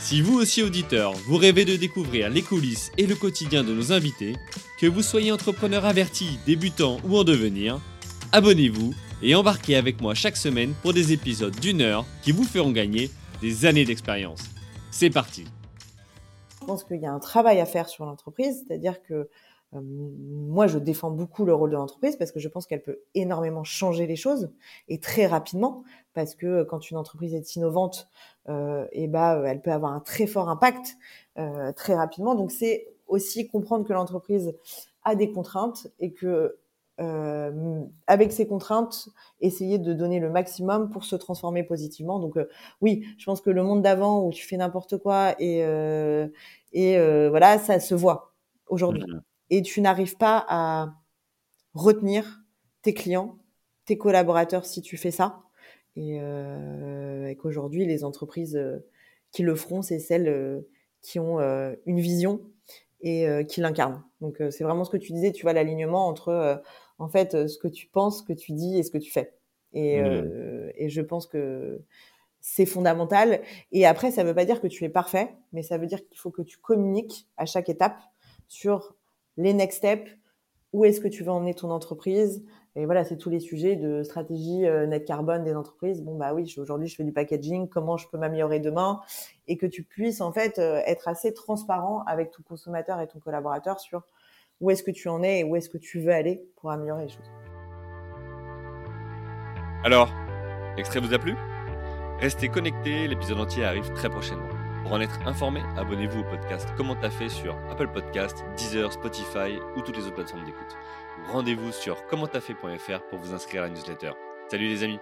Si vous aussi auditeur, vous rêvez de découvrir les coulisses et le quotidien de nos invités, que vous soyez entrepreneur averti, débutant ou en devenir, abonnez-vous et embarquez avec moi chaque semaine pour des épisodes d'une heure qui vous feront gagner des années d'expérience. C'est parti Je pense qu'il y a un travail à faire sur l'entreprise, c'est-à-dire que moi, je défends beaucoup le rôle de l'entreprise parce que je pense qu'elle peut énormément changer les choses et très rapidement parce que euh, quand une entreprise est innovante, euh, et bah, elle peut avoir un très fort impact euh, très rapidement. Donc, c'est aussi comprendre que l'entreprise a des contraintes et que euh, avec ces contraintes, essayer de donner le maximum pour se transformer positivement. Donc euh, oui, je pense que le monde d'avant où tu fais n'importe quoi et euh, et voilà, ça se voit aujourd'hui. Mmh et tu n'arrives pas à retenir tes clients, tes collaborateurs si tu fais ça. Et, euh, et qu'aujourd'hui, les entreprises euh, qui le feront, c'est celles euh, qui ont euh, une vision et qui l'incarnent. Donc c'est vraiment ce que tu disais, tu vois l'alignement entre en fait ce que tu penses, ce que tu dis et ce que tu fais. Et, mmh. et je pense que c'est fondamental. Et après, ça ne veut pas dire que tu es parfait, mais ça veut dire qu'il faut que tu communiques à chaque étape sur les next steps, où est-ce que tu veux emmener ton entreprise. Et voilà, c'est tous les sujets de stratégie euh, net carbone des entreprises. Bon, bah oui, aujourd'hui, je fais du packaging, comment je peux m'améliorer demain? Et que tu puisses en fait euh, être assez transparent avec ton consommateur et ton collaborateur sur où est-ce que tu en es et où est-ce que tu veux aller pour améliorer les choses. Alors, l'extrait vous a plu? Restez connectés, l'épisode entier arrive très prochainement. Pour en être informé, abonnez-vous au podcast Comment t'as fait sur Apple Podcast, Deezer, Spotify ou toutes les autres plateformes d'écoute. Rendez-vous sur commenttafait.fr pour vous inscrire à la newsletter. Salut les amis